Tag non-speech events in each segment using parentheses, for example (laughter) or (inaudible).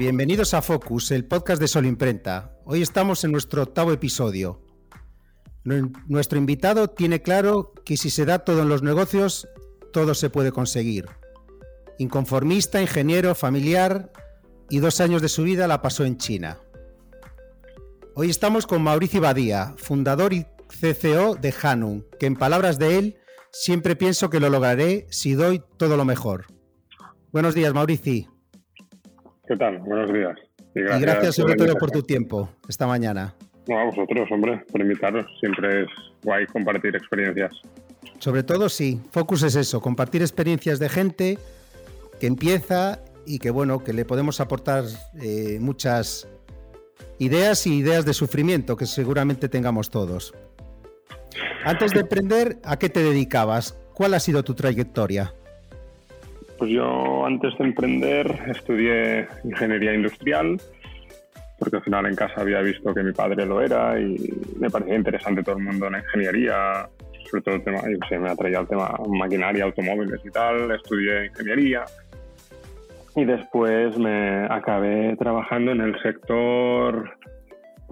Bienvenidos a Focus, el podcast de Sol Imprenta. Hoy estamos en nuestro octavo episodio. Nuestro invitado tiene claro que si se da todo en los negocios, todo se puede conseguir. Inconformista, ingeniero, familiar y dos años de su vida la pasó en China. Hoy estamos con Mauricio Badía, fundador y CCO de Hanun, que en palabras de él, siempre pienso que lo lograré si doy todo lo mejor. Buenos días, Mauricio. ¿Qué tal? Buenos días. Y gracias, sobre todo por tu tiempo esta mañana. No, a vosotros, hombre, por invitaros. Siempre es guay compartir experiencias. Sobre todo, sí. Focus es eso, compartir experiencias de gente que empieza y que, bueno, que le podemos aportar eh, muchas ideas y ideas de sufrimiento que seguramente tengamos todos. Antes de emprender, ¿a qué te dedicabas? ¿Cuál ha sido tu trayectoria? Pues yo antes de emprender estudié ingeniería industrial, porque al final en casa había visto que mi padre lo era y me parecía interesante todo el mundo en ingeniería, sobre todo el tema, yo sé, me atraía el tema maquinaria, automóviles y tal, estudié ingeniería. Y después me acabé trabajando en el sector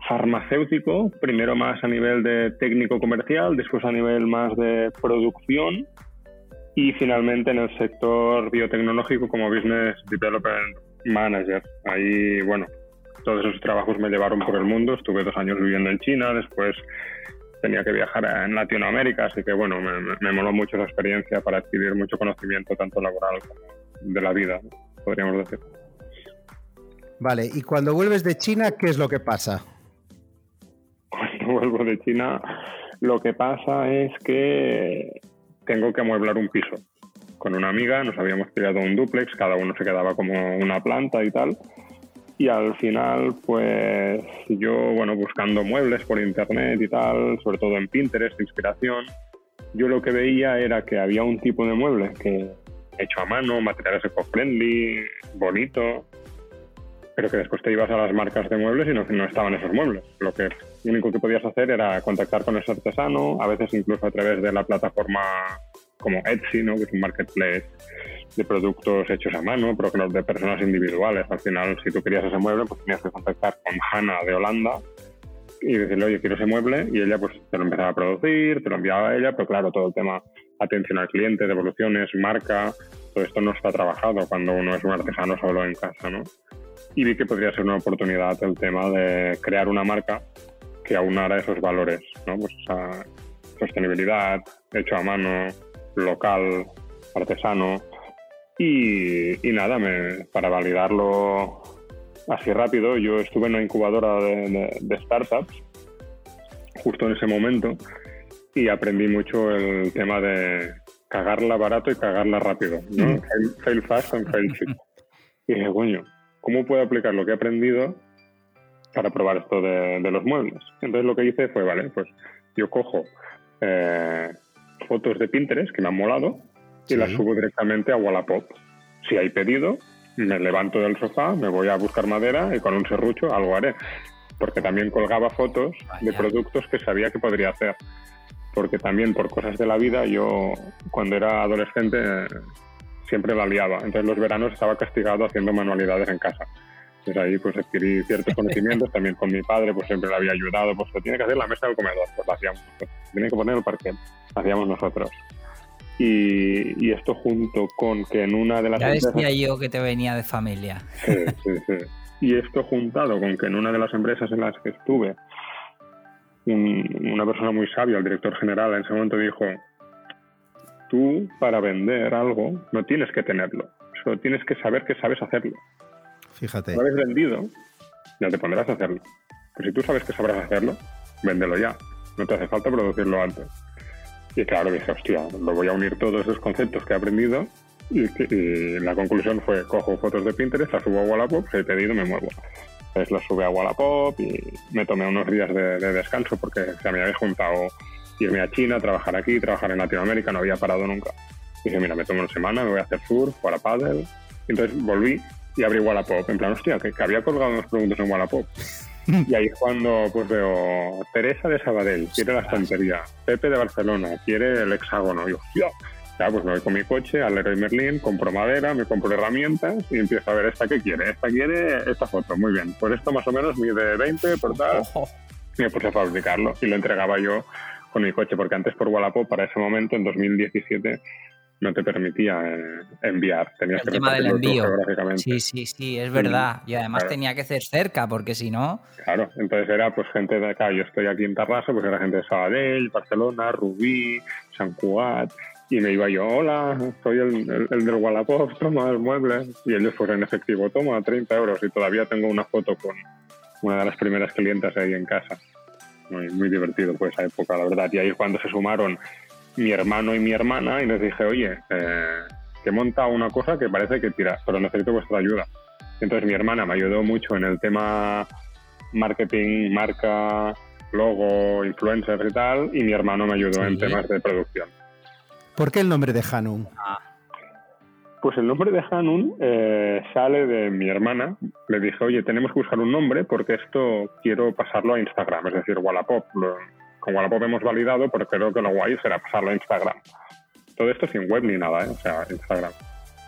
farmacéutico, primero más a nivel de técnico comercial, después a nivel más de producción y finalmente en el sector biotecnológico como Business Development Manager. Ahí, bueno, todos esos trabajos me llevaron por el mundo. Estuve dos años viviendo en China, después tenía que viajar en Latinoamérica, así que bueno, me, me moló mucho esa experiencia para adquirir mucho conocimiento tanto laboral como de la vida, podríamos decir. Vale, y cuando vuelves de China, ¿qué es lo que pasa? Cuando vuelvo de China, lo que pasa es que tengo que amueblar un piso. Con una amiga nos habíamos pillado un duplex, cada uno se quedaba como una planta y tal. Y al final, pues yo, bueno, buscando muebles por internet y tal, sobre todo en Pinterest, inspiración, yo lo que veía era que había un tipo de mueble que hecho a mano, materiales eco-friendly, bonito, pero que después te ibas a las marcas de muebles y no, no estaban esos muebles. Lo que lo único que podías hacer era contactar con ese artesano, a veces incluso a través de la plataforma como Etsy, ¿no? que es un marketplace de productos hechos a mano, pero que los de personas individuales. Al final, si tú querías ese mueble, pues tenías que contactar con Hanna de Holanda y decirle, oye, quiero ese mueble, y ella pues te lo empezaba a producir, te lo enviaba a ella, pero claro, todo el tema atención al cliente, devoluciones, marca, todo esto no está trabajado cuando uno es un artesano solo en casa, ¿no? Y vi que podría ser una oportunidad el tema de crear una marca que aunara esos valores, ¿no? Pues esa sostenibilidad, hecho a mano, local, artesano. Y, nada, me, para validarlo así rápido, yo estuve en una incubadora de, startups justo en ese momento y aprendí mucho el tema de cagarla barato y cagarla rápido, ¿no? Mm. Fail, fast and fail cheap. (laughs) Y dije, coño, ¿cómo puedo aplicar lo que he aprendido para probar esto de, los muebles. Entonces lo que hice fue, vale, pues yo cojo eh, fotos de Pinterest que me han molado y las subo directamente a Wallapop. Si hay pedido, me levanto del sofá, me voy a buscar madera y con un serrucho algo haré. Porque también colgaba fotos de productos que sabía que podría hacer. Porque también por cosas de la vida, yo cuando era adolescente siempre la liaba. Entonces los veranos estaba castigado haciendo manualidades en casa. Entonces ahí pues adquirí ciertos conocimientos, también con mi padre pues siempre le había ayudado, pues tiene que hacer la mesa del comedor, pues lo hacíamos, pues, tiene que poner el parquet, hacíamos nosotros. Y, y, esto junto con que en una de las ya decía yo que te venía de familia. Sí, sí, sí. Y esto juntado con que en una de las empresas en las que estuve, una persona muy sabia, el director general en ese momento dijo, tú para vender algo no tienes que tenerlo, solo tienes que saber que sabes hacerlo. Fíjate. Lo habéis vendido, ya te pondrás a hacerlo. Pero si tú sabes que sabrás hacerlo, véndelo ya. No te hace falta producirlo antes. Y claro, dije, hostia, lo voy a unir todos esos conceptos que he aprendido y, la conclusión fue, cojo fotos de Pinterest, las subo a Wallapop, he pedido me muevo. Entonces las sube a Wallapop y me tomé unos días de, descanso porque se me había juntado irme a China, trabajar aquí, trabajar en Latinoamérica, no había parado nunca. dije, mira, me tomo una semana, me voy a hacer surf, para paddle. Entonces volví y abrí Wallapop. En plan, hostia, que, había colgado unos productos en Wallapop. y ahí es cuando pues veo Teresa de Sabadell, quiere la estantería, Pepe de Barcelona, quiere el hexágono. Y hostia, Ya, pues me voy con mi coche al Leroy Merlin, compro madera, me compro herramientas y empiezo a ver esta que quiere. Esta quiere esta foto, muy bien. Pues esto más o menos mide 20 por tal. Y me puse a fabricarlo y lo entregaba yo con mi coche, porque antes por Wallapop, para ese momento, en 2017, no te permitía eh, enviar. Tenías el que tema del envío. Sí, sí, sí, es verdad. Y además Claro. tenía que ser cerca, porque si no. Claro, entonces era pues gente de acá, yo estoy aquí en Tarrasa, pues era gente de Sabadell, Barcelona, Rubí, San Cugat, y me iba yo, hola, soy el, el- el del Wallapop, toma el mueble, y ellos pues en efectivo, toma 30 euros, y todavía tengo una foto con una de las primeras clientas ahí en casa. Muy, muy divertido pues esa época, la verdad, y ahí es cuando se sumaron mi hermano y mi hermana, y les dije, oye, eh, que he montado una cosa que parece que tira, pero necesito vuestra ayuda. Entonces mi hermana me ayudó mucho en el tema marketing, marca, logo, influencers y tal, y mi hermano me ayudó en temas de producción. ¿Por qué el nombre de Hanun? Pues el nombre de Hanun eh, sale de mi hermana. Le dije, oye, tenemos que buscar un nombre porque esto quiero pasarlo a Instagram, es decir, Wallapop. Lo- con Wallapop hemos validado, pero creo que lo guay será pasarlo a Instagram. Todo esto sin web ni nada, ¿eh? o sea, Instagram.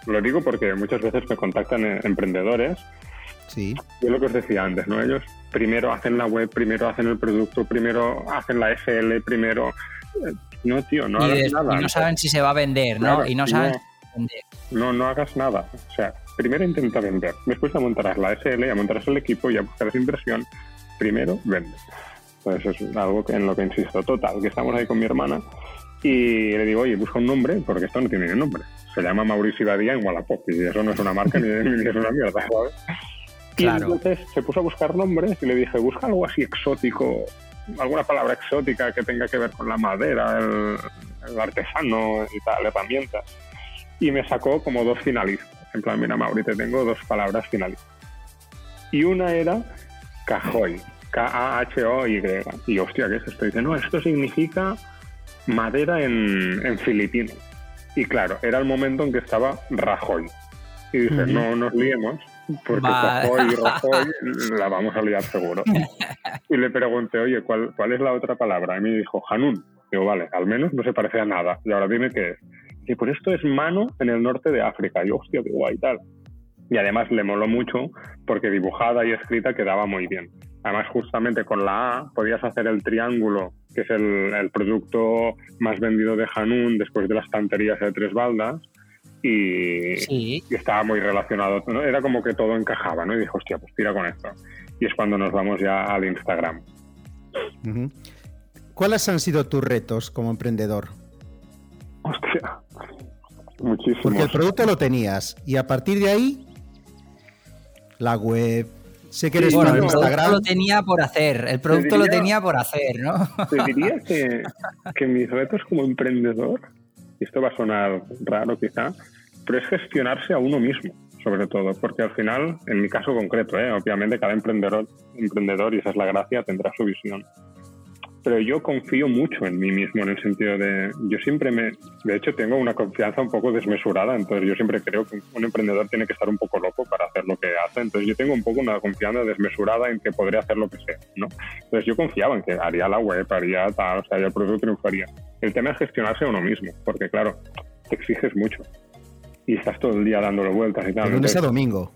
Lo digo porque muchas veces me contactan eh, emprendedores Sí. Y es lo que os decía antes, ¿no? Ellos primero hacen la web, primero hacen el producto, primero hacen la SL, primero... eh, No, tío, no y, nada. y no saben si se va a vender, ¿no? Claro, y no saben no. Vender. No, no hagas nada. O sea, primero intenta vender. Después ya montarás la SL, ya montarás el equipo, ya buscarás inversión. Primero vende. Pues eso es algo en lo que insisto. Total, que estamos ahí con mi hermana y le digo, oye, busca un nombre, porque esto no tiene ni nombre. Se llama Mauricio Badía en Wallapop y eso no es una marca ni, (laughs) ni es una mierda, ¿sabes? Y entonces se puso a buscar nombres y le dije, busca algo así exótico, alguna palabra exótica que tenga que ver con la madera, el, el artesano y tal, herramientas. Y me sacó como dos finalistas. En plan, mira, Mauri, te tengo dos palabras finalistas. Y una era cajoy, K-A-H-O-Y. Y yo, hostia, ¿qué es esto? Y dice, no, esto significa madera en, en filipino. Y claro, era el momento en que estaba Rajoy. Y Ujú. no nos liemos, porque Vale. Rajoy y Rajoy (laughs) la vamos a liar seguro. Y le pregunté, oye, ¿cuál, ¿cuál es la otra palabra? Y me dijo, Hanun. Digo, vale, al menos no se parece a nada. Y ahora dime qué es. Y pues esto es mano en el norte de África. Y yo, hostia, qué guay tal. Y además le moló mucho porque dibujada y escrita quedaba muy bien. Además, justamente con la A podías hacer el triángulo, que es el, el producto más vendido de Hanun después de las estanterías de tres baldas. Y, Sí. y estaba muy relacionado. ¿no? Era como que todo encajaba, ¿no? Y dijo, hostia, pues tira con esto. Y es cuando nos vamos ya al Instagram. ¿Cuáles han sido tus retos como emprendedor? Hostia, muchísimos. Porque el producto lo tenías y a partir de ahí, la web. Sé que eres Bueno, el Instagram. lo tenía por hacer. El producto lo tenía por hacer, ¿no? Te diría que, que mis retos como emprendedor, y esto va a sonar raro quizá, pero es gestionarse a uno mismo, sobre todo, porque al final, en mi caso concreto, ¿eh? obviamente cada emprendedor, emprendedor, y esa es la gracia, tendrá su visión. Pero yo confío mucho en mí mismo en el sentido de, yo siempre me, de hecho tengo una confianza un poco desmesurada, entonces yo siempre creo que un emprendedor tiene que estar un poco loco para hacer lo que hace, entonces yo tengo un poco una confianza desmesurada en que podría hacer lo que sea, ¿no? Entonces yo confiaba en que haría la web, haría tal, o sea, el producto triunfaría. El tema es gestionarse a uno mismo, porque claro, te exiges mucho y estás todo el día dándole vueltas y tal. De lunes a domingo.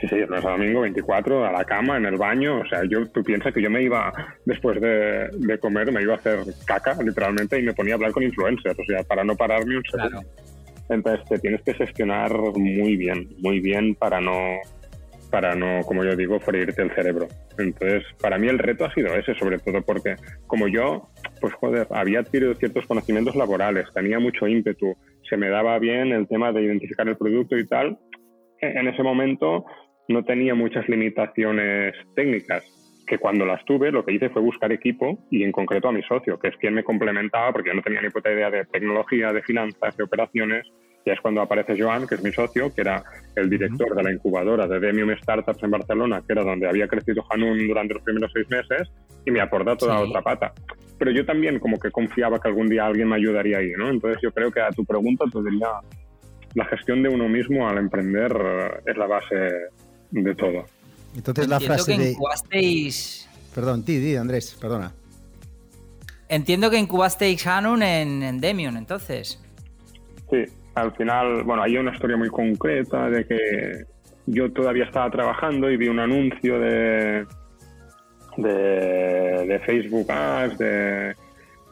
Sí, sí, a domingo, 24, a la cama, en el baño. O sea, yo, tú piensas que yo me iba, después de, de comer, me iba a hacer caca, literalmente, y me ponía a hablar con influencers, o sea, para no pararme un segundo. Claro. Entonces te tienes que gestionar muy bien, muy bien para no, para no, como yo digo, freírte el cerebro. Entonces, para mí el reto ha sido ese, sobre todo porque como yo, pues joder, había adquirido ciertos conocimientos laborales, tenía mucho ímpetu, se me daba bien el tema de identificar el producto y tal, en ese momento no tenía muchas limitaciones técnicas, que cuando las tuve lo que hice fue buscar equipo y en concreto a mi socio, que es quien me complementaba porque yo no tenía ni puta idea de tecnología, de finanzas, de operaciones. Y es cuando aparece Joan, que es mi socio, que era el director de la incubadora de Demium Startups en Barcelona, que era donde había crecido Hanun durante los primeros seis meses, y me aporta toda Sí. otra pata. Pero yo también como que confiaba que algún día alguien me ayudaría ahí, ¿no? Entonces yo creo que a tu pregunta te diría, la gestión de uno mismo al emprender eh, es la base de todo. Entonces la Entiendo frase que de. incubasteis. Perdón, ti, di, Andrés, perdona. Entiendo que incubasteis Hanun en, en Demion, entonces. Sí, al final, bueno, hay una historia muy concreta de que yo todavía estaba trabajando y vi un anuncio de, de, de Facebook Ads, de,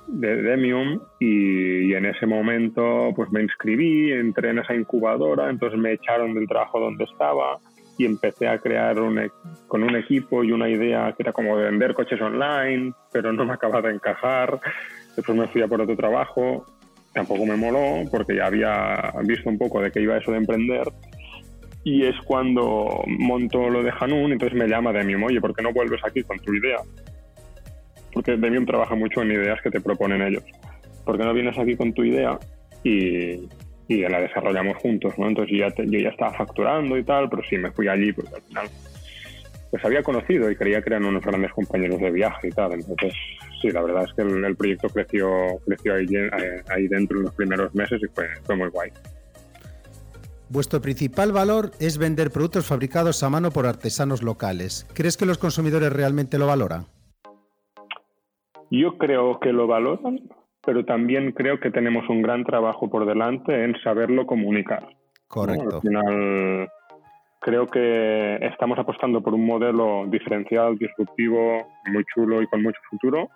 de Demium, y, y en ese momento pues me inscribí, entré en esa incubadora, entonces me echaron del trabajo donde estaba y empecé a crear un, e- con un equipo y una idea que era como de vender coches online, pero no me acababa de encajar. Después me fui a por otro trabajo, tampoco me moló porque ya había visto un poco de que iba eso de emprender. Y es cuando monto lo de Hanun, entonces me llama Demium, oye, ¿por qué no vuelves aquí con tu idea? Porque Demium trabaja mucho en ideas que te proponen ellos. ¿Por qué no vienes aquí con tu idea y, y la desarrollamos juntos, ¿no? Entonces yo ya, te- yo ya estaba facturando y tal, pero sí me fui allí porque al final pues había conocido y creía que eran unos grandes compañeros de viaje y tal. Entonces, sí, la verdad es que el, el proyecto creció, creció ahí, eh, ahí dentro en los primeros meses y fue, fue muy guay. Vuestro principal valor es vender productos fabricados a mano por artesanos locales. ¿Crees que los consumidores realmente lo valoran? Yo creo que lo valoran, pero también creo que tenemos un gran trabajo por delante en saberlo comunicar. ¿no? Correcto. Al final, creo que estamos apostando por un modelo diferencial, disruptivo, muy chulo y con mucho futuro,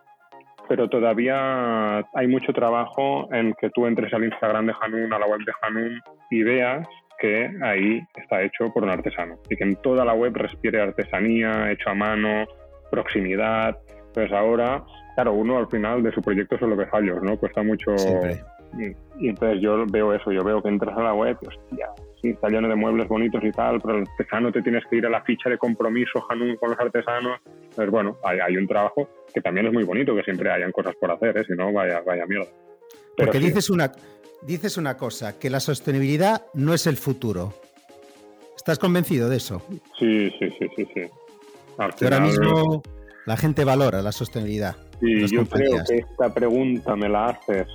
pero todavía hay mucho trabajo en que tú entres al Instagram de Hanun, a la web de Hanun y veas que ahí está hecho por un artesano y que en toda la web respire artesanía, hecho a mano, proximidad. Entonces ahora, claro, uno al final de su proyecto solo ve fallos, ¿no? Cuesta mucho Siempre. y, y entonces yo veo eso, yo veo que entras a la web, hostia, sí, está lleno de muebles bonitos y tal, pero el artesano te tienes que ir a la ficha de compromiso Hanun con los artesanos. Entonces, bueno, hay, hay un trabajo que también es muy bonito, que siempre hayan cosas por hacer, ¿eh? si no, vaya, vaya mierda. Pero Porque sí, dices una, dices una cosa, que la sostenibilidad no es el futuro. ¿Estás convencido de eso? sí, sí, sí, sí, sí. Al Que ahora final, mismo la gente valora la sostenibilidad. Sí, yo creo que esta pregunta me la haces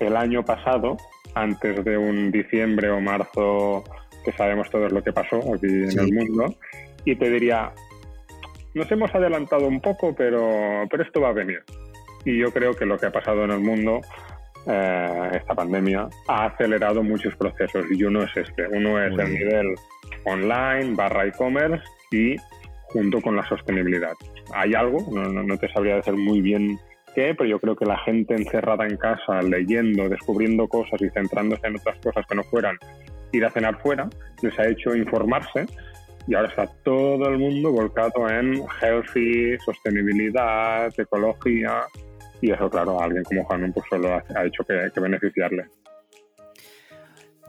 el año pasado, antes de un diciembre o marzo que sabemos todos lo que pasó aquí en Sí. el mundo, y te diría, nos hemos adelantado un poco, pero, pero esto va a venir. Y yo creo que lo que ha pasado en el mundo, eh, esta pandemia, ha acelerado muchos procesos y uno es este. Uno es Muy el bien. nivel online barra e-commerce y junto con la sostenibilidad. Hay algo, no, no- te sabría decir muy bien qué, pero yo creo que la gente encerrada en casa, leyendo, descubriendo cosas y centrándose en otras cosas que no fueran ir a cenar fuera, les ha hecho informarse y ahora está todo el mundo volcado en healthy, sostenibilidad, ecología y eso, claro, a alguien como Hanun pues solo ha, ha hecho que, que beneficiarle.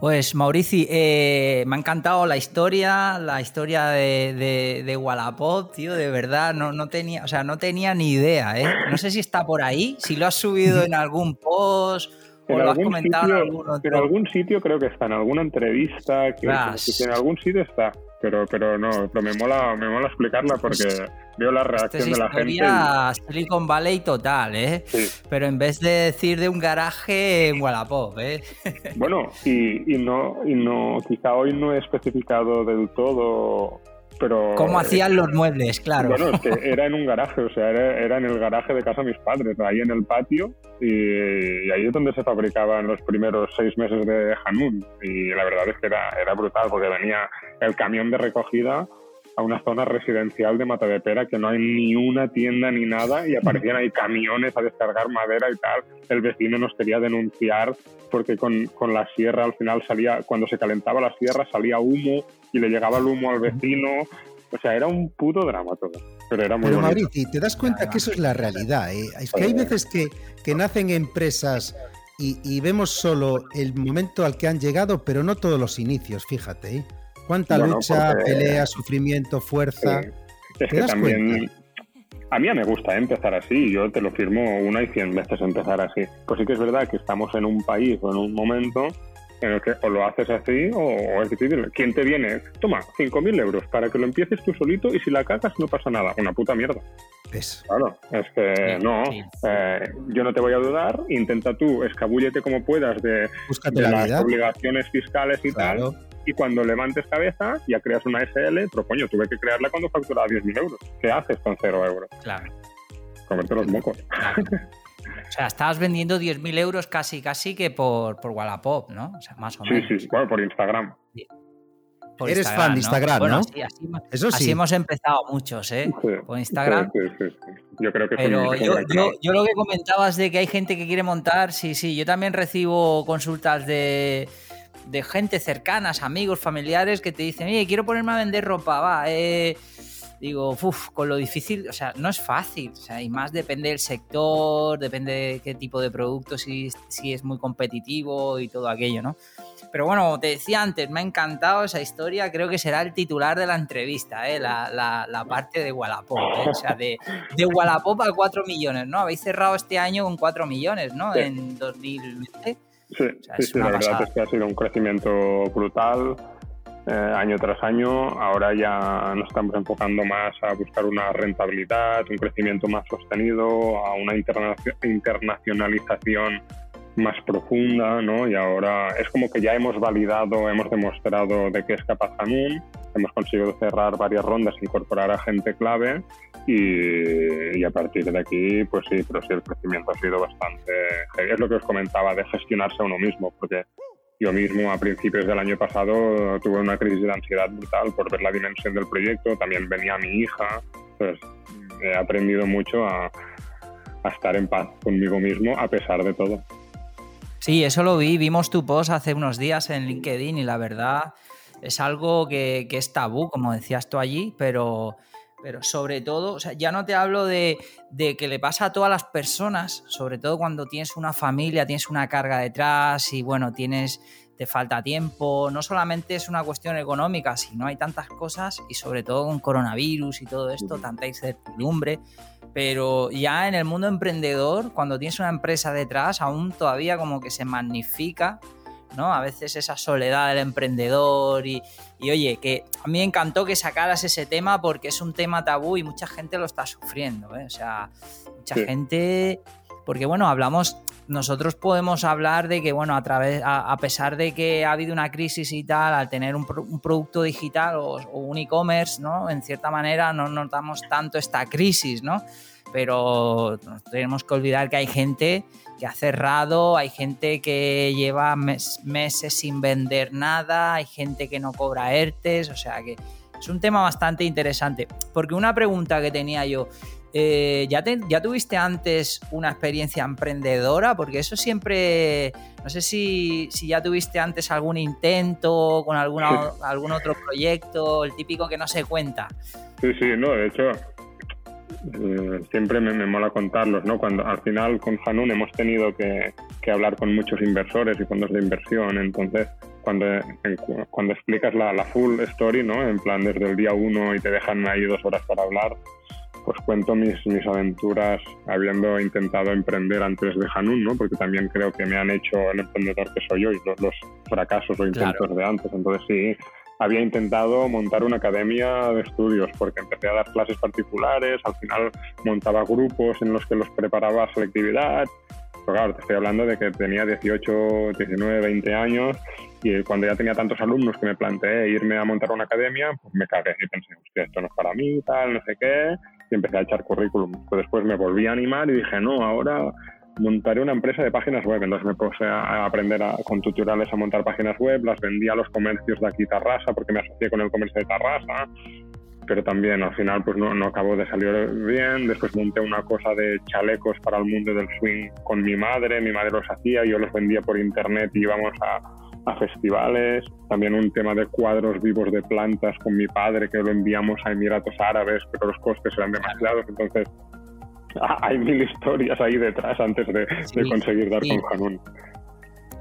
Pues Maurici, eh, me ha encantado la historia, la historia de, de, de Wallapop, tío, de verdad, no, no tenía, o sea, no tenía ni idea, ¿eh? No sé si está por ahí, si lo has subido en algún post o lo has comentado en algún otro. en algún sitio creo que está, en alguna entrevista, que en algún sitio está, pero, pero no, pero me mola, me mola explicarla porque veo la Esta reacción es de la gente. y- Silicon Valley total, ¿eh? sí. Pero en vez de decir de un garaje en Wallapop, ¿eh? (laughs) Bueno, y, y no, y no, quizá hoy no he especificado del todo, pero... ¿Cómo hacían los muebles? Claro. Bueno, es que (laughs) era en un garaje, o sea, era, era en el garaje de casa de mis padres, ahí en el patio, y, y ahí es donde se fabricaban los primeros seis meses de Hanun. Y la verdad es que era, era brutal, porque venía el camión de recogida a una zona residencial de Matadepera que no hay ni una tienda ni nada y aparecían ahí camiones a descargar madera y tal. El vecino nos quería denunciar porque con, con la sierra al final salía, cuando se calentaba la sierra salía humo y le llegaba el humo al vecino. O sea, era un puto drama todo. Pero era muy Pero bonito. Maurici, te das cuenta que eso es la realidad. ¿eh? Es que hay veces que, que nacen empresas y, y vemos solo el momento al que han llegado, pero no todos los inicios, fíjate. ¿eh? Cuánta Bueno, lucha, porque- pelea, sufrimiento, fuerza. Sí. Es ¿Te que das también. A mí me gusta empezar así, yo te lo firmo una y cien veces empezar así. Pues sí que es verdad que estamos en un país o en un momento en el que o lo haces así o, o es difícil. ¿Quién te viene? Toma, 5.000 euros para que lo empieces tú solito y si la cagas no pasa nada. Una puta mierda. ¿Ves? Claro, es que no. eh, yo no te voy a dudar. Intenta tú, escabúllete como puedas de, Búscate de la las vida. obligaciones fiscales y tal Claro. Y cuando levantes cabeza ya creas una SL, pero coño, tuve que crearla cuando facturaba 10.000 euros. ¿Qué haces con cero euros? Claro, Comerte los mocos. claro. (laughs) sea, estabas vendiendo 10.000 euros casi, casi que por, por Wallapop, ¿no? O sea, más o menos. Sí, sí, bueno, por Instagram. Eres fan de Instagram, ¿no? Sí, así, Eso sí. Así hemos empezado muchos, ¿eh? por Instagram. Sí, yo creo que Pero yo, yo, yo, lo que comentabas de que hay gente que quiere montar, sí, sí, yo también recibo consultas de, de gente cercanas, amigos, familiares, que te dicen, oye, quiero ponerme a vender ropa, va, eh digo, uff, con lo difícil, o sea, no es fácil, o sea, y más depende del sector, depende de qué tipo de producto, si, si es muy competitivo y todo aquello, ¿no? Pero bueno, como te decía antes, me ha encantado esa historia, creo que será el titular de la entrevista, ¿eh? la, la, parte de Wallapop, ¿eh? o sea, de, de Wallapop a 4 millones, ¿no? Habéis cerrado este año con 4 millones, ¿no? En 2020. Sí, sí, sí, la verdad es que ha sido un crecimiento brutal. Eh, año tras año. Ahora ya nos estamos enfocando más a buscar una rentabilidad, un crecimiento más sostenido, a una internacionalización más profunda, ¿no? Y ahora es como que ya hemos validado, hemos demostrado de qué es capaz Hanun, hemos conseguido cerrar varias rondas, incorporar a gente clave. Y, y, a partir de aquí, pues sí, pero sí el crecimiento ha sido bastante... Es lo que os comentaba de gestionarse a uno mismo, porque yo mismo a principios del año pasado tuve una crisis de ansiedad brutal por ver la dimensión del proyecto, también venía mi hija, pues he aprendido mucho a, estar en paz conmigo mismo a pesar de todo. Sí, eso lo vi, vimos tu post hace unos días en LinkedIn y la verdad es algo que, que es tabú, como decías tú allí, pero pero sobre todo, o sea, ya no te hablo de, que le pasa a todas las personas, sobre todo cuando tienes una familia, tienes una carga detrás y bueno, tienes, te falta tiempo, no solamente es una cuestión económica, sino hay tantas cosas y sobre todo con coronavirus y todo esto, tanta incertidumbre, pero ya en el mundo emprendedor, cuando tienes una empresa detrás, aún todavía como que se magnifica ¿no? A veces esa soledad del emprendedor y, oye, que a mí me encantó que sacaras ese tema porque es un tema tabú y mucha gente lo está sufriendo, ¿eh? O sea, mucha gente, porque bueno, hablamos, nosotros podemos hablar de que, bueno, a través, a, pesar de que ha habido una crisis y tal, al tener un, producto digital o, un e-commerce, ¿no? En cierta manera no notamos tanto esta crisis, ¿no? Pero tenemos que olvidar que hay gente que ha cerrado, hay gente que lleva meses sin vender nada, hay gente que no cobra ERTES, o sea que es un tema bastante interesante. Porque una pregunta que tenía yo, eh, ¿ya, ¿ya tuviste antes una experiencia emprendedora? Porque eso siempre, no sé si, si ya tuviste antes algún intento con alguna, algún otro proyecto, el típico que no se cuenta. Sí, sí, no, de hecho eh, siempre me, mola contarlos, ¿no? Cuando al final con Hanun hemos tenido que, hablar con muchos inversores y fondos de inversión, entonces cuando, cuando explicas la, full story, ¿no? En plan desde el día uno y te dejan ahí dos horas para hablar, pues cuento mis, mis aventuras habiendo intentado emprender antes de Hanun, ¿no? Porque también creo que me han hecho el emprendedor que soy yo y los, fracasos o intentos de antes. Entonces sí, había intentado montar una academia de estudios porque empecé a dar clases particulares, al final montaba grupos en los que los preparaba a selectividad. Pero claro, te estoy hablando de que tenía 18, 19, 20 años y cuando ya tenía tantos alumnos que me planteé irme a montar una academia, pues me cagué y pensé, hostia, esto no es para mí, tal, no sé qué, empecé a echar currículum. Pues después me volví a animar y dije, no, ahora montaré una empresa de páginas web. Entonces me puse a aprender con tutoriales a montar páginas web, las vendí a los comercios de aquí Tarrasa porque me asocié con el comercio de Tarrasa, pero también al final pues no, no acabó de salir bien. Después monté una cosa de chalecos para el mundo del swing con mi madre, mi madre los hacía, yo los vendía por internet y íbamos a, a festivales, también un tema de cuadros vivos de plantas con mi padre que lo enviamos a Emiratos Árabes, pero los costes eran demasiados, entonces (laughs) hay mil historias ahí detrás antes de, conseguir dar con Hanun.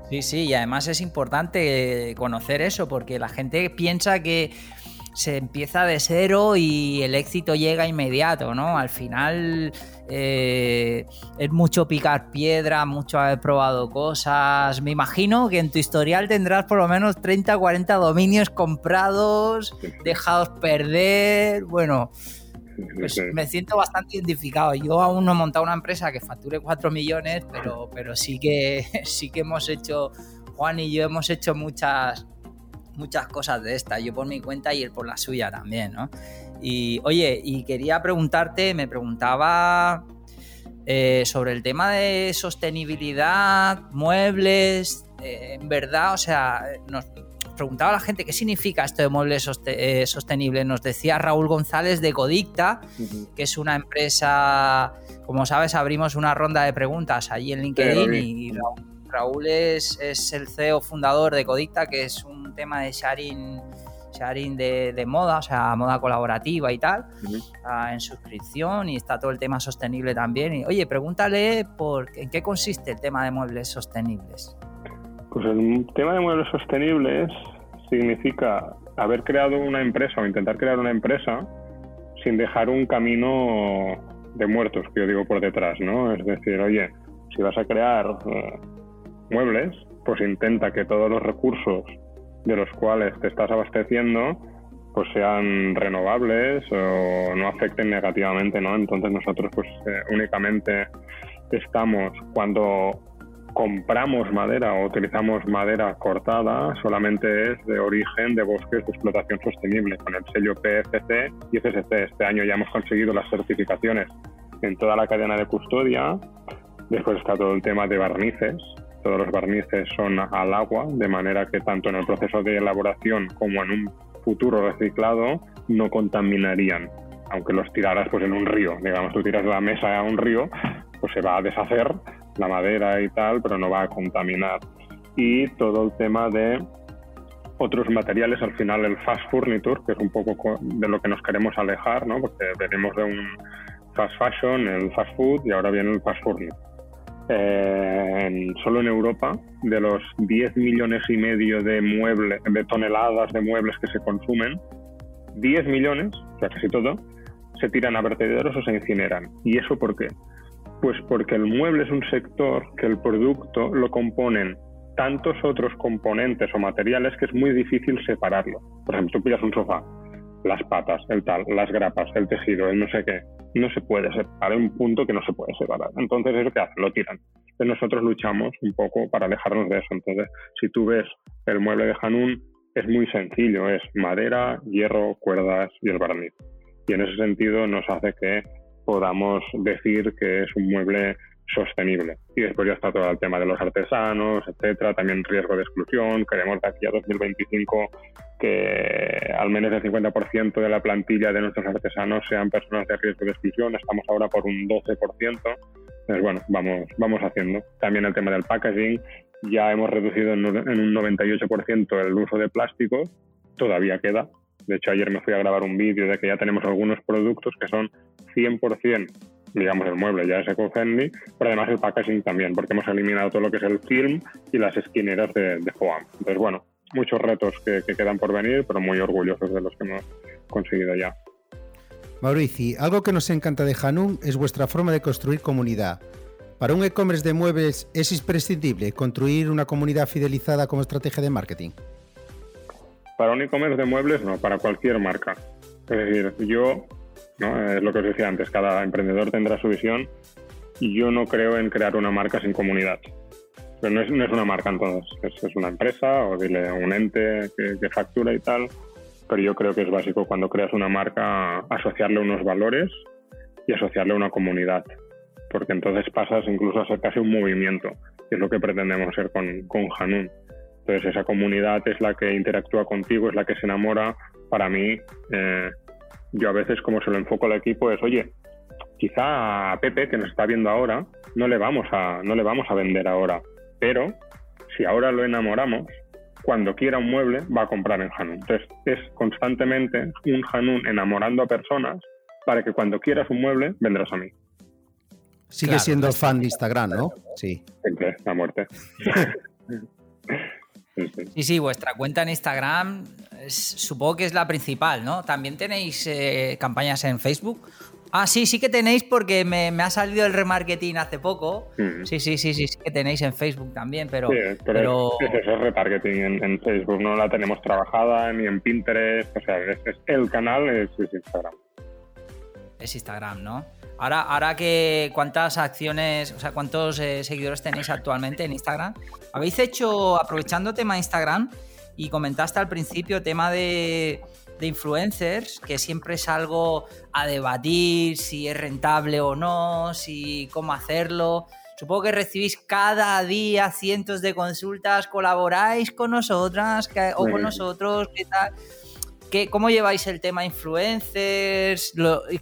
Sí, sí, y además es importante conocer eso porque la gente piensa que se empieza de cero y el éxito llega inmediato, ¿no? Al final eh, es mucho picar piedra, mucho haber probado cosas. Me imagino que en tu historial tendrás por lo menos 30 o 40 dominios comprados, dejados perder. Bueno, pues me siento bastante identificado. Yo aún no he montado una empresa que facture 4 millones, pero, pero sí, que, (laughs) sí que hemos hecho, Juan y yo hemos hecho muchas, muchas cosas de estas, yo por mi cuenta y él por la suya también, ¿no? Y oye, y quería preguntarte, me preguntaba eh, sobre el tema de sostenibilidad, muebles, eh, en verdad, o sea, nos preguntaba a la gente qué significa esto de muebles eh, sostenibles. Nos decía Raúl González de Codicta, que es una empresa, como sabes, abrimos una ronda de preguntas allí en LinkedIn y Raúl, es, es, el CEO fundador de Codicta, que es un tema de sharing sharing de, moda, o sea, moda colaborativa y tal, ah, en suscripción y está todo el tema sostenible también. Y, oye, pregúntale por en qué consiste el tema de muebles sostenibles. Pues el tema de muebles sostenibles significa haber creado una empresa o intentar crear una empresa sin dejar un camino de muertos, que yo digo por detrás, ¿no? Es decir, oye, si vas a crear eh, muebles, pues intenta que todos los recursos de los cuales te estás abasteciendo pues sean renovables o no afecten negativamente, ¿no? Entonces nosotros pues eh, únicamente estamos cuando compramos madera o utilizamos madera cortada, solamente es de origen de bosques de explotación sostenible, con el sello PFC y FSC. Este año ya hemos conseguido las certificaciones en toda la cadena de custodia. Después está todo el tema de barnices, todos los barnices son al agua, de manera que tanto en el proceso de elaboración como en un futuro reciclado no contaminarían. Aunque los tiraras pues en un río, digamos, tú tiras la mesa a un río, pues se va a deshacer la madera y tal, pero no va a contaminar. Y todo el tema de otros materiales, al final el fast furniture, que es un poco de lo que nos queremos alejar, ¿no? porque venimos de un fast fashion, el fast food y ahora viene el fast furniture eh, solo en Europa, de los 10 millones y medio de muebles, de toneladas de muebles que se consumen, 10 millones, o sea, casi todo, se tiran a vertederos o se incineran. ¿Y eso por qué? Pues porque el mueble es un sector que el producto lo componen tantos otros componentes o materiales que es muy difícil separarlo. Por ejemplo, tú pillas un sofá, las patas, el tal, las grapas, el tejido, el no sé qué. No se puede separar, hay un punto que no se puede separar. Entonces, ¿eso qué hacen? Lo tiran. Entonces, nosotros luchamos un poco para alejarnos de eso. Entonces, si tú ves el mueble de Hanun, es muy sencillo, es madera, hierro, cuerdas y el barniz. Y en ese sentido nos hace que podamos decir que es un mueble sostenible. Y después ya está todo el tema de los artesanos, etcétera, también riesgo de exclusión. Queremos de aquí a 2025 que al menos el 50% de la plantilla de nuestros artesanos sean personas de riesgo de exclusión. Estamos ahora por un 12%. Entonces, bueno, vamos, vamos haciendo. También el tema del packaging. Ya hemos reducido en un 98% el uso de plásticos. Todavía queda. De hecho, ayer me fui a grabar un vídeo de que ya tenemos algunos productos que son 100% digamos, el mueble ya es eco-friendly, pero además el packaging también, porque hemos eliminado todo lo que es el film y las esquineras de, de Foam. Entonces, bueno, muchos retos que, quedan por venir, pero muy orgullosos de los que hemos conseguido ya. Maurici, algo que nos encanta de Hanun es vuestra forma de construir comunidad. Para un e-commerce de muebles es imprescindible construir una comunidad fidelizada como estrategia de marketing. Para un e-commerce de muebles no, para cualquier marca. Es decir, yo, es lo que os decía antes, cada emprendedor tendrá su visión y yo no creo en crear una marca sin comunidad. Pero no es, no es una marca entonces, es, una empresa o dile un ente que, factura y tal. Pero yo creo que es básico cuando creas una marca asociarle unos valores y asociarle una comunidad. Porque entonces pasas incluso a ser casi un movimiento, que es lo que pretendemos ser con, con Hanun. Entonces esa comunidad es la que interactúa contigo, es la que se enamora. Para mí, eh, yo a veces como se lo enfoco al equipo es, oye, quizá a Pepe que nos está viendo ahora no le vamos a no le vamos a vender ahora pero si ahora lo enamoramos, cuando quiera un mueble va a comprar en Hanun. Entonces es constantemente un Hanun enamorando a personas para que cuando quieras un mueble vendrás a mí. Sigue siendo fan de Instagram, ¿no? Sí. La muerte. (laughs) sí, sí, vuestra cuenta en Instagram supongo que es la principal, ¿no? También tenéis eh, campañas en Facebook Ah, sí, sí que tenéis porque me, ha salido el remarketing hace poco. Mm. Sí, sí, sí, sí, sí que tenéis en Facebook también, pero... Sí, pero, Es, es, remarketing en, Facebook, no la tenemos trabajada ni en Pinterest, o sea, es, el canal es, Instagram. Es Instagram, ¿no? Ahora, ahora que cuántas acciones, o sea, cuántos eh, seguidores tenéis actualmente en Instagram. ¿Habéis hecho, aprovechando tema Instagram, y comentaste al principio tema de, de influencers, que siempre es algo a debatir, si es rentable o no, si cómo hacerlo. Supongo que recibís cada día cientos de consultas, colaboráis con nosotras o con nosotros, ¿qué tal? ¿Cómo lleváis el tema influencers?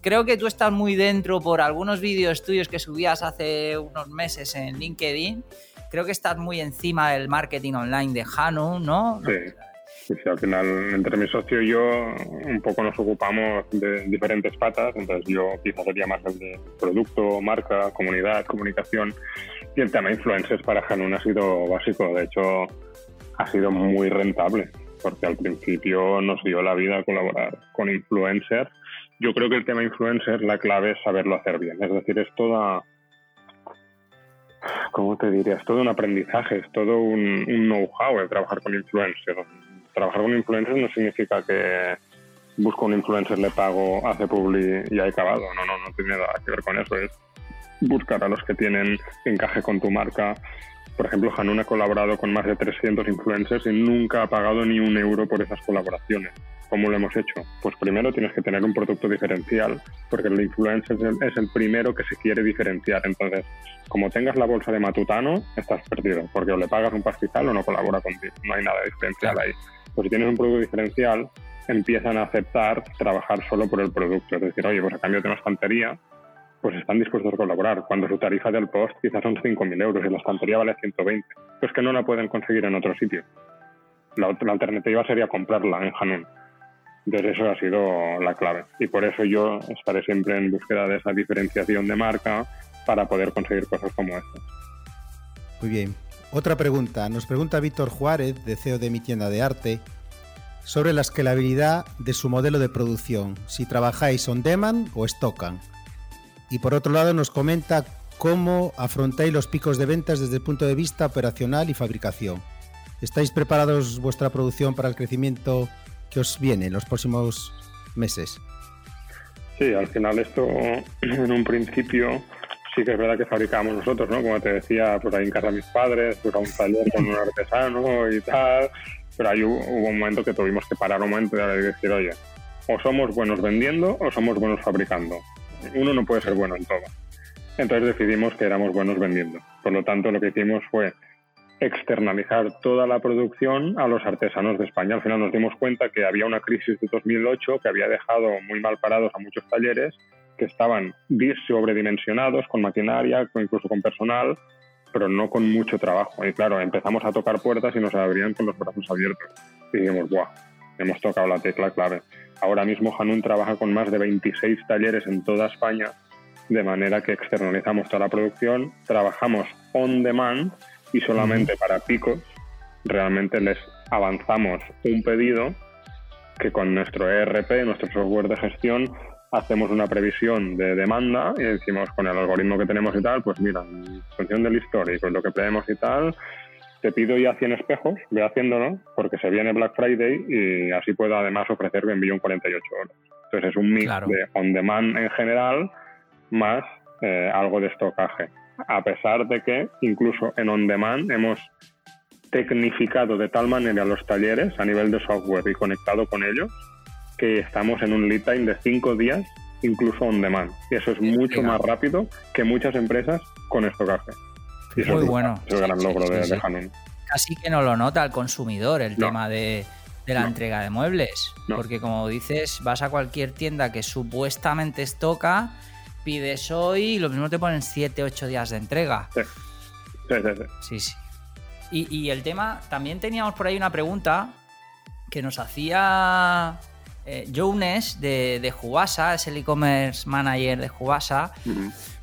creo que tú estás muy dentro por algunos vídeos tuyos que subías hace unos meses en LinkedIn. Creo que estás muy encima del marketing online de Hanu, ¿no? Sí. Sí, al final entre mi socio y yo un poco nos ocupamos de diferentes patas, entonces yo quizás sería más el de producto, marca, comunidad, comunicación y el tema influencers para Hanun ha sido básico, de hecho ha sido muy rentable porque al principio nos dio la vida colaborar con influencers. Yo creo que el tema influencer, la clave es saberlo hacer bien. Es decir, es toda, ¿cómo te diría? Es todo un aprendizaje, es todo un, know-how el trabajar con influencers. Trabajar con influencers no significa que busco un influencer, le pago, hace publi y ha acabado. No, no, no tiene nada que ver con eso. Es buscar a los que tienen encaje con tu marca, por ejemplo, Hanun ha colaborado con más de 300 influencers y nunca ha pagado ni un euro por esas colaboraciones. ¿Cómo lo hemos hecho? Pues primero tienes que tener un producto diferencial, porque el influencer es el primero que se quiere diferenciar. Entonces, como tengas la bolsa de matutano, estás perdido, porque o le pagas un pastizal o no colabora contigo. No hay nada diferencial ahí. Pues si tienes un producto diferencial, empiezan a aceptar trabajar solo por el producto. Es decir, oye, pues a cambio de una estantería, pues están dispuestos a colaborar. Cuando su tarifa del post quizás son 5.000 euros y la estantería vale 120. Pues que no la pueden conseguir en otro sitio. La, alternativa sería comprarla en Hanun. Entonces eso ha sido la clave. Y por eso yo estaré siempre en búsqueda de esa diferenciación de marca para poder conseguir cosas como esta. Muy bien. Otra pregunta. Nos pregunta Víctor Juárez, de CEO de mi tienda de arte, sobre la escalabilidad de su modelo de producción. Si trabajáis on demand o stockan. Y por otro lado nos comenta cómo afrontáis los picos de ventas desde el punto de vista operacional y fabricación. ¿Estáis preparados vuestra producción para el crecimiento que os viene en los próximos meses? Sí, al final esto (clears throat) en un principio sí que es verdad que fabricamos nosotros, ¿no? Como te decía, pues ahí en casa de mis padres, pues a un taller con un artesano y tal, pero ahí hubo, un momento que tuvimos que parar un momento y decir, oye, o somos buenos vendiendo o somos buenos fabricando uno no puede ser bueno en todo. Entonces decidimos que éramos buenos vendiendo. Por lo tanto, lo que hicimos fue externalizar toda la producción a los artesanos de España. Al final nos dimos cuenta que había una crisis de 2008 que había dejado muy mal parados a muchos talleres que estaban sobredimensionados con maquinaria, incluso con personal, pero no con mucho trabajo. Y claro, empezamos a tocar puertas y nos abrían con los brazos abiertos. Y dijimos, ¡buah! Hemos tocado la tecla clave. Ahora mismo Hanun trabaja con más de 26 talleres en toda España, de manera que externalizamos toda la producción, trabajamos on demand y solamente para picos realmente les avanzamos un pedido que con nuestro ERP, nuestro software de gestión, hacemos una previsión de demanda y decimos con el algoritmo que tenemos y tal, pues mira, en función del histórico lo que pedimos y tal, te pido ya 100 espejos, ve haciéndolo, porque se viene Black Friday y así puedo además ofrecer que envío en 48 horas. Entonces es un mix de on demand en general más eh, algo de estocaje. A pesar de que incluso en on demand hemos tecnificado de tal manera los talleres a nivel de software y conectado con ellos que estamos en un lead time de 5 días incluso on demand. Y eso es mucho más rápido que muchas empresas con estocaje. Muy bueno. Es el gran logro de, Casi que no lo nota el consumidor el tema de, la entrega de muebles. Porque como dices, vas a cualquier tienda que supuestamente estoca, pides hoy y lo mismo te ponen 7, 8 días de entrega. Sí, sí, sí. sí. sí, Y, el tema, también teníamos por ahí una pregunta que nos hacía eh, Jones de, de Jubasa, es el e-commerce manager de Jubasa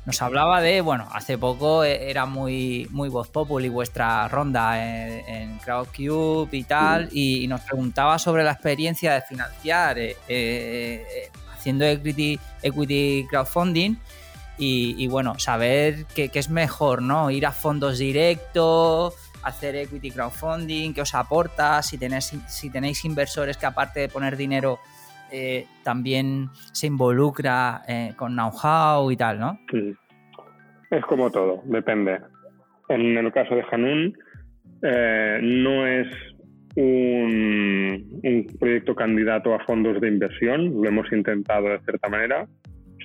nos hablaba de, bueno, hace poco eh, era muy, muy voz populi vuestra ronda en, CrowdCube y tal, y, nos preguntaba sobre la experiencia de financiar eh, eh, haciendo equity, equity crowdfunding. Y, bueno, saber qué es mejor, ¿no? Ir a fondos directos, hacer equity crowdfunding, qué os aporta, si tenéis, si tenéis inversores que aparte de poner dinero eh, también se involucra eh, con know-how y tal, ¿no? Es como todo, depende. En el caso de Hanun, eh, no es un, un, proyecto candidato a fondos de inversión, lo hemos intentado de cierta manera.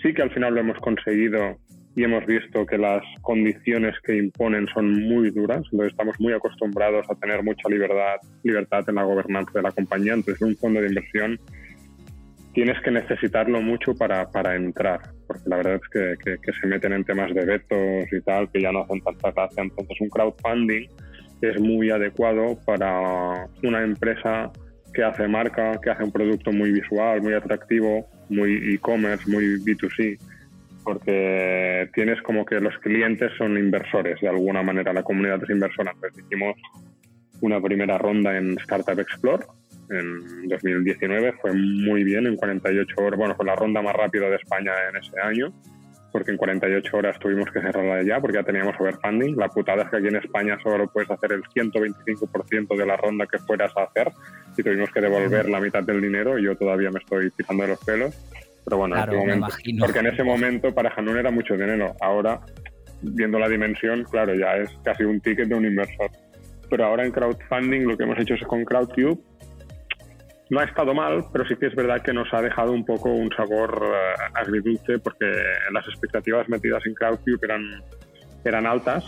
Sí que al final lo hemos conseguido y hemos visto que las condiciones que imponen son muy duras, entonces estamos muy acostumbrados a tener mucha libertad, libertad en la gobernanza de la compañía, entonces un fondo de inversión tienes que necesitarlo mucho para, para entrar, porque la verdad es que, que, se meten en temas de vetos y tal, que ya no hacen tanta gracia, entonces un crowdfunding es muy adecuado para una empresa que hace marca, que hace un producto muy visual, muy atractivo, muy e-commerce, muy B2C porque tienes como que los clientes son inversores de alguna manera, la comunidad es inversora. Entonces hicimos una primera ronda en Startup Explore en 2019, fue muy bien, en 48 horas, bueno, fue la ronda más rápida de España en ese año, porque en 48 horas tuvimos que cerrarla ya porque ya teníamos overfunding. La putada es que aquí en España solo puedes hacer el 125% de la ronda que fueras a hacer y tuvimos que devolver la mitad del dinero y yo todavía me estoy pisando de los pelos pero bueno, en ese momento, porque en ese momento para Hanun era mucho dinero. Ahora, viendo la dimensión, claro, ya es casi un ticket de un inversor. Pero ahora en crowdfunding lo que hemos hecho es con CrowdTube. No ha estado mal, pero sí que es verdad que nos ha dejado un poco un sabor uh, agridulce porque las expectativas metidas en CrowdTube eran, eran altas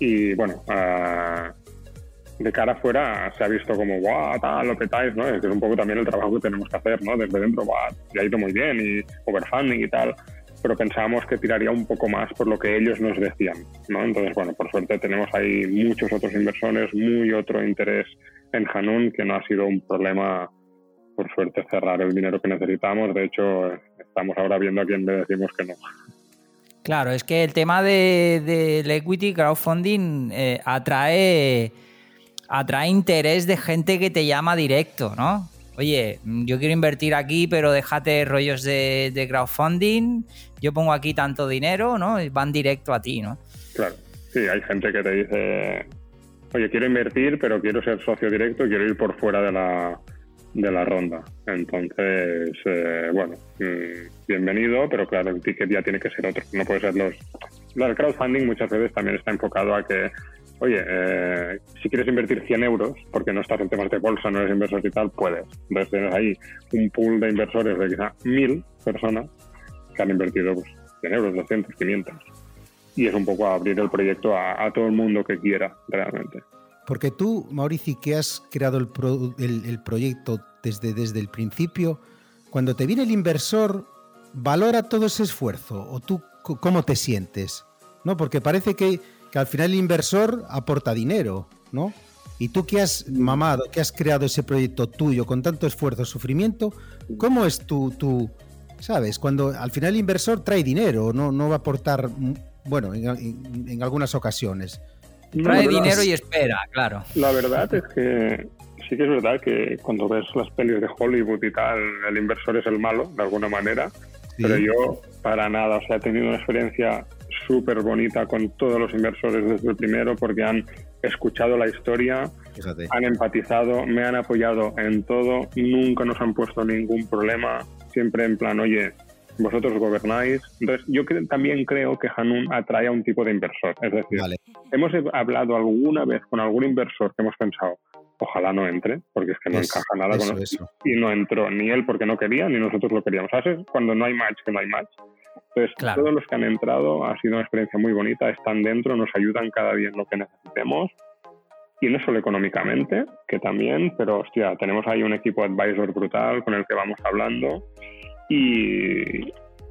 y bueno, uh, de cara afuera se ha visto como, guau, tal, lo petáis, ¿no? Es un poco también el trabajo que tenemos que hacer, ¿no? Desde dentro, guau, ya ha ido muy bien y overfunding y tal, pero pensábamos que tiraría un poco más por lo que ellos nos decían, ¿no? Entonces, bueno, por suerte tenemos ahí muchos otros inversores, muy otro interés en Hanun, que no ha sido un problema, por suerte, cerrar el dinero que necesitamos. De hecho, estamos ahora viendo a quién le decimos que no. Claro, es que el tema del de, equity crowdfunding eh, atrae atrae interés de gente que te llama directo, ¿no? Oye, yo quiero invertir aquí, pero déjate rollos de, crowdfunding, yo pongo aquí tanto dinero, ¿no? Y van directo a ti, ¿no? Claro, sí, hay gente que te dice, oye, quiero invertir, pero quiero ser socio directo, quiero ir por fuera de la, de la ronda. Entonces, eh, bueno, mm, bienvenido, pero claro, el ticket ya tiene que ser otro. No puede ser los... El crowdfunding muchas veces también está enfocado a que oye, eh, si quieres invertir 100 euros, porque no estás en temas de bolsa, no eres inversor y tal, puedes. Entonces tienes ahí un pool de inversores de quizá 1.000 personas que han invertido pues, 100 euros, 200, 500. Y es un poco abrir el proyecto a, todo el mundo que quiera, realmente. Porque tú, Maurici, que has creado el, el, proyecto desde, desde el principio, cuando te viene el inversor, ¿valora todo ese esfuerzo? ¿O tú cómo te sientes? ¿No? Porque parece que que al final el inversor aporta dinero, ¿no? Y tú que has mamado, que has creado ese proyecto tuyo con tanto esfuerzo, sufrimiento, ¿cómo es tu, tu sabes? Cuando al final el inversor trae dinero, no, no va a aportar, bueno, en, algunas ocasiones. Trae dinero y espera, claro. La verdad es que sí que es verdad que cuando ves las pelis de Hollywood y tal, el inversor es el malo, de alguna manera, pero yo para nada, o sea, he tenido una experiencia súper bonita con todos los inversores desde el primero porque han escuchado la historia, han empatizado, me han apoyado en todo, nunca nos han puesto ningún problema, siempre en plan, oye, vosotros gobernáis. Entonces, yo también creo que Hanun atrae a un tipo de inversor. Es decir, hemos hablado alguna vez con algún inversor que hemos pensado, ojalá no entre, porque es que no encaja nada con nosotros. Y no entró ni él porque no quería, ni nosotros lo queríamos. ¿Sabes? Cuando no hay match, que no hay match. Entonces, todos los que han entrado ha sido una experiencia muy bonita, están dentro, nos ayudan cada día en lo que necesitemos. Y no solo económicamente, que también, pero hostia, tenemos ahí un equipo advisor brutal con el que vamos hablando.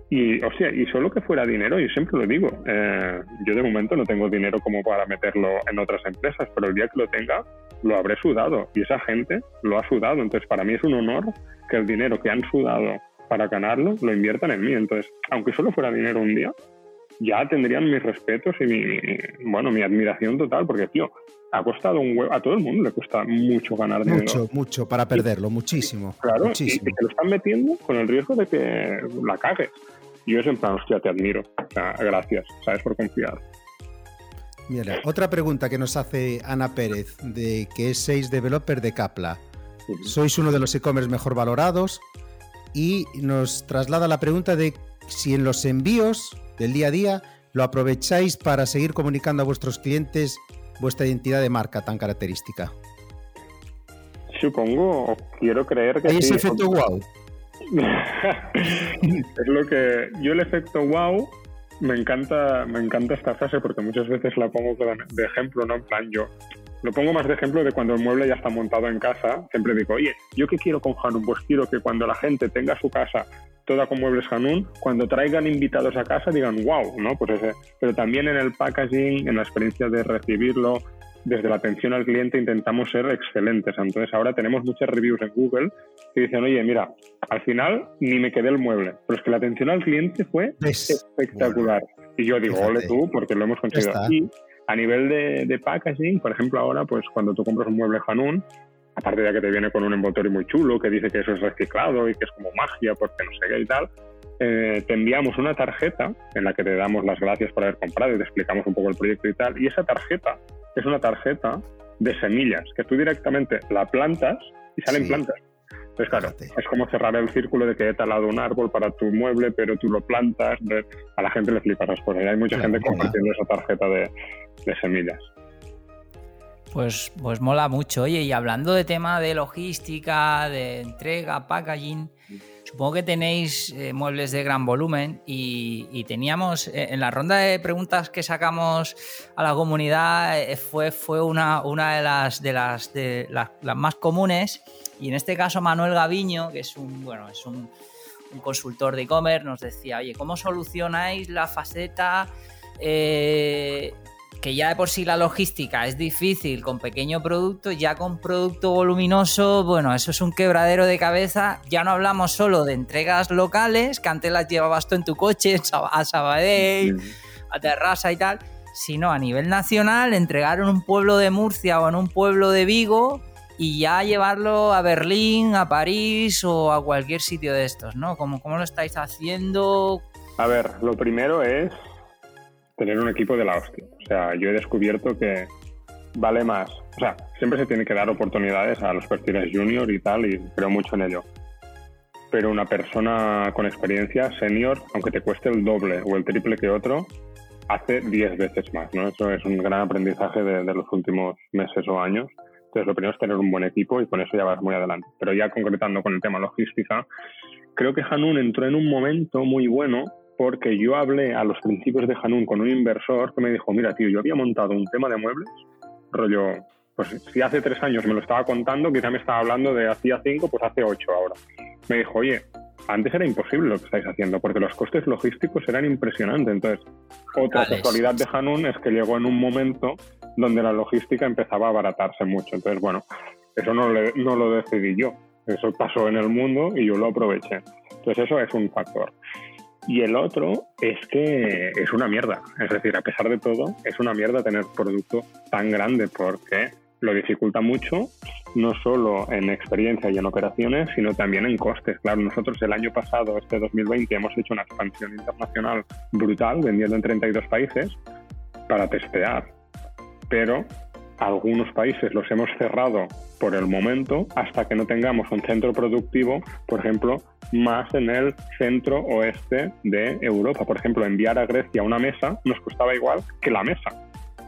Y, o sea, y solo que fuera dinero, y siempre lo digo, eh, yo de momento no tengo dinero como para meterlo en otras empresas, pero el día que lo tenga, lo habré sudado. Y esa gente lo ha sudado. Entonces, para mí es un honor que el dinero que han sudado para ganarlo lo inviertan en mí. Entonces, aunque solo fuera dinero un día, ya tendrían mis respetos y mi, bueno, mi admiración total, porque, tío, ha costado un huevo, a todo el mundo le cuesta mucho ganar dinero. Mucho, mucho, para perderlo, muchísimo. Claro, muchísimo. y, te lo están metiendo con el riesgo de que la cagues. Y yo es en plan, hostia, te admiro. gracias, ¿sabes? Por confiar. Mira, otra pregunta que nos hace Ana Pérez, de que es 6 developer de Capla. Sois uno de los e-commerce mejor valorados y nos traslada la pregunta de si en los envíos del día a día lo aprovecháis para seguir comunicando a vuestros clientes vuestra identidad de marca tan característica. supongo, quiero creer que ¿Hay ese efecto wow? (laughs) es lo que yo el efecto wow me encanta, me encanta esta frase porque muchas veces la pongo de ejemplo, no en plan yo. Lo pongo más de ejemplo de cuando el mueble ya está montado en casa. Siempre digo, oye, ¿yo qué quiero con Hanun? Pues quiero que cuando la gente tenga su casa toda con muebles Hanun, cuando traigan invitados a casa digan, wow, ¿no? Pues ese. Pero también en el packaging, en la experiencia de recibirlo, desde la atención al cliente intentamos ser excelentes. Entonces ahora tenemos muchas reviews en Google que dicen, oye, mira, al final ni me quedé el mueble, pero es que la atención al cliente fue espectacular. Y yo digo, ole tú, porque lo hemos conseguido. Y a nivel de, packaging, por ejemplo, ahora, pues cuando tú compras un mueble Hanun, aparte de que te viene con un envoltorio muy chulo que dice que eso es reciclado y que es como magia porque no sé qué y tal, eh, te enviamos una tarjeta en la que te damos las gracias por haber comprado y te explicamos un poco el proyecto y tal. Y esa tarjeta es una tarjeta de semillas que tú directamente la plantas y salen plantas. Entonces, claro, es como cerrar el círculo de que he talado un árbol para tu mueble, pero tú lo plantas. a la gente le flipas las cosas. Hay mucha gente compartiendo esa tarjeta de, de semillas. Pues, pues mola mucho. Oye, y hablando de tema de logística, de entrega, packaging, supongo que tenéis eh, muebles de gran volumen y, teníamos eh, en la ronda de preguntas que sacamos a la comunidad eh, fue, fue una, una de las de las de las, más comunes y en este caso Manuel Gaviño, que es un bueno, es un, un consultor de e-commerce, nos decía, oye, ¿cómo solucionáis la faceta que ya de por sí la logística es difícil con pequeño producto, ya con producto voluminoso, bueno, eso es un quebradero de cabeza. Ya no hablamos solo de entregas locales, que antes las llevabas tú en tu coche a Sabadell, a Terrassa y tal, sino a nivel nacional, entregar en un pueblo de Murcia o en un pueblo de Vigo y ya llevarlo a Berlín, a París o a cualquier sitio de estos, ¿no? ¿Cómo, cómo lo estáis haciendo? A ver, lo primero es tener un equipo de la hostia. Sea, yo he descubierto que vale más. O sea, siempre se tiene que dar oportunidades a los perfiles junior y tal, y creo mucho en ello. Pero una persona con experiencia senior, aunque te cueste el doble o el triple que otro, hace 10 veces más, ¿no? Eso es un gran aprendizaje de, de, los últimos meses o años. Entonces, lo primero es tener un buen equipo y con eso ya vas muy adelante. Pero ya concretando con el tema logística, creo que Hanun entró en un momento muy bueno porque yo hablé a los principios de Hanun con un inversor que me dijo, mira, tío, yo había montado un tema de muebles, rollo, pues si hace tres años me lo estaba contando, quizá me estaba hablando de hacía cinco, pues hace ocho ahora. Me dijo, oye, antes era imposible lo que estáis haciendo, porque los costes logísticos eran impresionantes. Entonces, otra casualidad de Hanun es que llegó en un momento donde la logística empezaba a abaratarse mucho. Entonces, bueno, eso no, no lo decidí yo, eso pasó en el mundo y yo lo aproveché. Entonces, eso es un factor. Y el otro es que es una mierda. Es decir, a pesar de todo, es una mierda tener producto tan grande porque lo dificulta mucho, no solo en experiencia y en operaciones, sino también en costes. Claro, nosotros el año pasado, este 2020, hemos hecho una expansión internacional brutal, vendiendo en 32 países, para testear. Pero algunos países los hemos cerrado por el momento hasta que no tengamos un centro productivo, por ejemplo, más en el centro oeste de Europa. Por ejemplo, enviar a Grecia una mesa nos costaba igual que la mesa.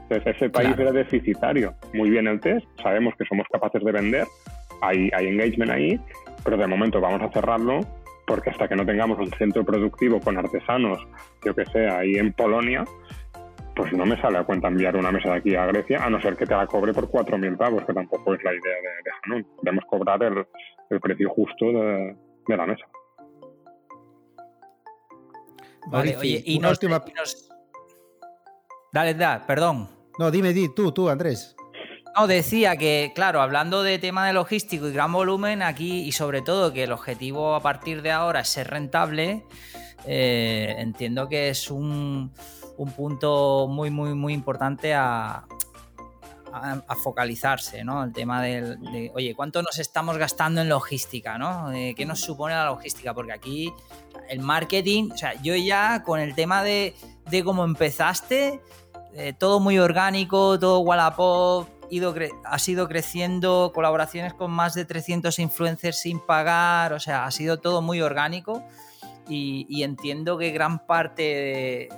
Entonces, ese país era deficitario. Muy bien el test, sabemos que somos capaces de vender, hay, hay engagement ahí, pero de momento vamos a cerrarlo porque hasta que no tengamos un centro productivo con artesanos, yo que sé, ahí en Polonia, pues no me sale a cuenta enviar una mesa de aquí a Grecia, a no ser que te la cobre por 4.000 pavos, que tampoco es la idea de, de Hanun. Debemos cobrar el, precio justo de, la mesa. Vale, oye, y nos, Dale, dale, perdón. No, dime, di, tú, tú, Andrés. No, decía que, claro, hablando de tema de logístico y gran volumen, aquí, y sobre todo que el objetivo a partir de ahora es ser rentable, eh, entiendo que es un un punto muy, muy, muy importante a, a, focalizarse, ¿no? El tema del, de, oye, ¿cuánto nos estamos gastando en logística, ¿no? Eh, ¿Qué nos supone la logística? Porque aquí el marketing, o sea, yo ya con el tema de, de cómo empezaste, eh, todo muy orgánico, todo Wallapop, ido ha sido creciendo, colaboraciones con más de 300 influencers sin pagar, o sea, ha sido todo muy orgánico y, y entiendo que gran parte de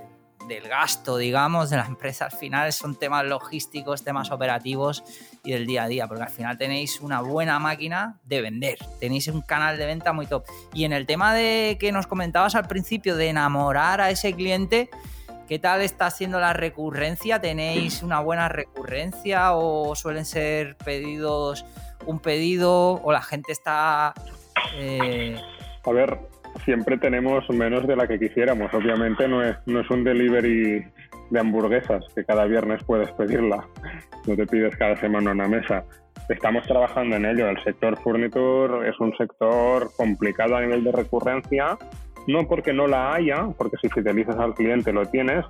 del gasto, digamos, de la empresa al final son temas logísticos, temas operativos y del día a día, porque al final tenéis una buena máquina de vender, tenéis un canal de venta muy top. Y en el tema de que nos comentabas al principio de enamorar a ese cliente, ¿qué tal está siendo la recurrencia? ¿Tenéis una buena recurrencia o suelen ser pedidos, un pedido o la gente está... Eh, a ver, siempre tenemos menos de la que quisiéramos. Obviamente no es, no es un delivery de hamburguesas que cada viernes puedes pedirla. No te pides cada semana una mesa. Estamos trabajando en ello. El sector furniture es un sector complicado a nivel de recurrencia, no porque no la haya, porque si fidelizas al cliente lo tienes,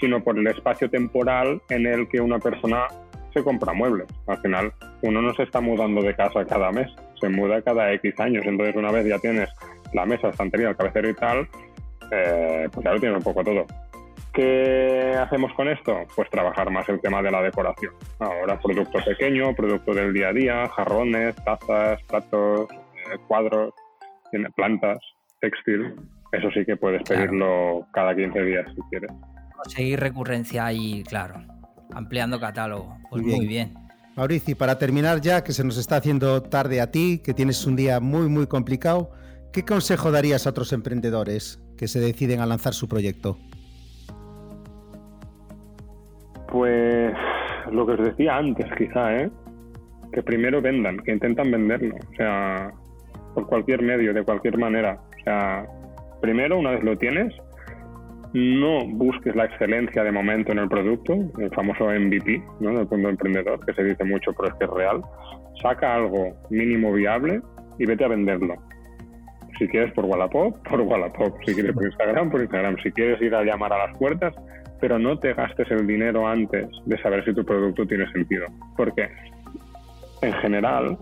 sino por el espacio temporal en el que una persona se compra muebles. Al final, uno no se está mudando de casa cada mes, se muda cada X años. Entonces, una vez ya tienes la mesa, estantería, el cabecero y tal, eh, pues ya lo tienes un poco todo. ¿Qué hacemos con esto? Pues trabajar más el tema de la decoración. Ahora producto pequeño, producto del día a día, jarrones, tazas, platos, eh, cuadros, plantas, textil. Eso sí que puedes pedirlo cada 15 días si quieres. Conseguir recurrencia y, claro, ampliando catálogo. Pues muy bien. Mauricio, para terminar ya, que se nos está haciendo tarde a ti, que tienes un día muy, muy complicado, ¿qué consejo darías a otros emprendedores que se deciden a lanzar su proyecto? Pues lo que os decía antes, quizá, ¿eh? que primero vendan, que intentan venderlo, o sea, por cualquier medio, de cualquier manera. O sea, primero, una vez lo tienes, no busques la excelencia de momento en el producto, el famoso MVP, ¿no? Del mundo emprendedor, que se dice mucho, pero es que es real. Saca algo mínimo viable y vete a venderlo. Si quieres por Wallapop, (laughs) por Wallapop. Si quieres por Instagram, por Instagram. Si quieres ir a llamar a las puertas, pero no te gastes el dinero antes de saber si tu producto tiene sentido. Porque en general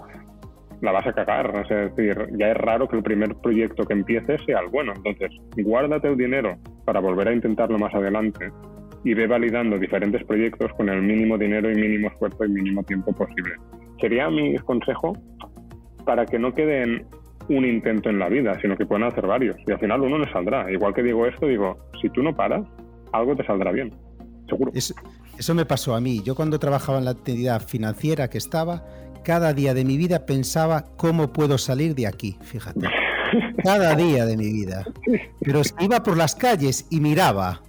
la vas a cagar. Es decir, ya es raro que el primer proyecto que empieces sea el bueno. Entonces, guárdate el dinero para volver a intentarlo más adelante y ve validando diferentes proyectos con el mínimo dinero y mínimo esfuerzo y mínimo tiempo posible. Sería mi consejo para que no queden un intento en la vida, sino que puedan hacer varios. Y al final uno le saldrá. Igual que digo esto, digo, si tú no paras, algo te saldrá bien. Seguro. eso me pasó a mí. Yo cuando trabajaba en la actividad financiera que estaba, cada día de mi vida pensaba cómo puedo salir de aquí, fíjate. Cada día de mi vida. Pero iba por las calles y miraba.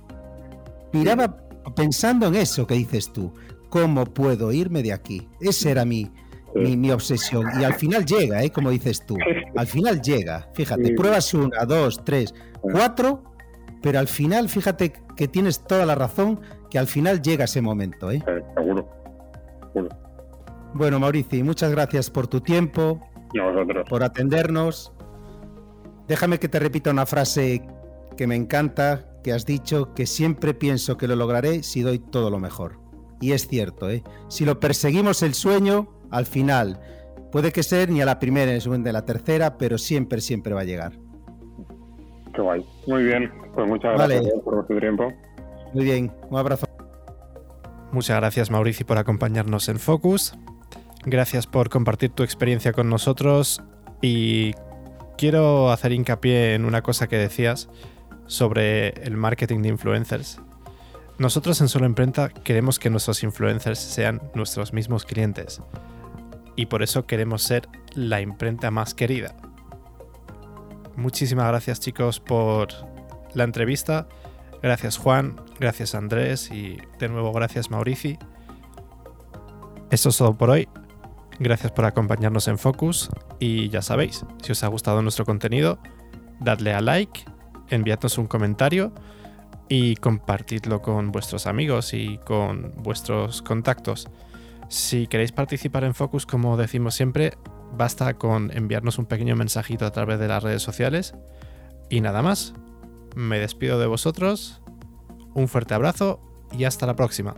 Miraba pensando en eso que dices tú. ¿Cómo puedo irme de aquí? Esa era mi, mi, obsesión. Y al final llega, ¿eh? como dices tú. (laughs) Al final llega. Fíjate, pruebas una, dos, tres, cuatro, pero al final, fíjate que tienes toda la razón, que al final llega ese momento. ¿eh? Seguro. Bueno, Mauricio, muchas gracias por tu tiempo, por atendernos. Déjame que te repita una frase que me encanta, que has dicho, que siempre pienso que lo lograré si doy todo lo mejor. Y es cierto, ¿eh? Si lo perseguimos el sueño, al final, puede que ser ni a la primera ni a la segunda, ni a la tercera, pero siempre, siempre va a llegar. Qué guay. Muy bien, pues muchas gracias por tu tiempo. Muy bien, un abrazo. Muchas gracias Mauricio por acompañarnos en Focus. Gracias por compartir tu experiencia con nosotros y quiero hacer hincapié en una cosa que decías sobre el marketing de influencers. Nosotros en Solo Imprenta queremos que nuestros influencers sean nuestros mismos clientes y por eso queremos ser la imprenta más querida. Muchísimas gracias chicos por la entrevista. Gracias Juan, gracias Andrés y de nuevo gracias Maurici. Esto es todo por hoy. Gracias por acompañarnos en Focus y ya sabéis, si os ha gustado nuestro contenido, dadle a like, enviadnos un comentario y compartidlo con vuestros amigos y con vuestros contactos. Si queréis participar en Focus, como decimos siempre, basta con enviarnos un pequeño mensajito a través de las redes sociales. Y nada más, me despido de vosotros, un fuerte abrazo y hasta la próxima.